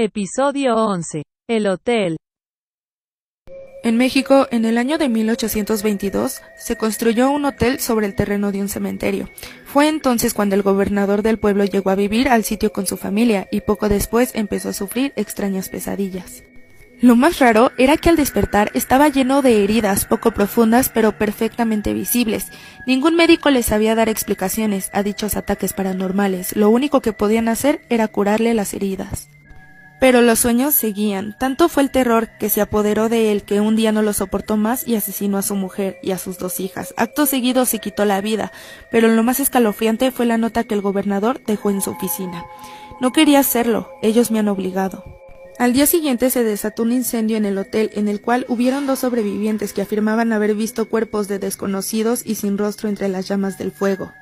Episodio 11. El hotel. En México, en el año de 1822, se construyó un hotel sobre el terreno de un cementerio. Fue entonces cuando el gobernador del pueblo llegó a vivir al sitio con su familia y poco después empezó a sufrir extrañas pesadillas. Lo más raro era que al despertar estaba lleno de heridas poco profundas pero perfectamente visibles. Ningún médico le sabía dar explicaciones a dichos ataques paranormales. Lo único que podían hacer era curarle las heridas. Pero los sueños seguían. Tanto fue el terror que se apoderó de él que un día no lo soportó más y asesinó a su mujer y a sus dos hijas. Acto seguido se quitó la vida, pero lo más escalofriante fue la nota que el gobernador dejó en su oficina. No quería hacerlo, ellos me han obligado. Al día siguiente se desató un incendio en el hotel en el cual hubieron dos sobrevivientes que afirmaban haber visto cuerpos de desconocidos y sin rostro entre las llamas del fuego.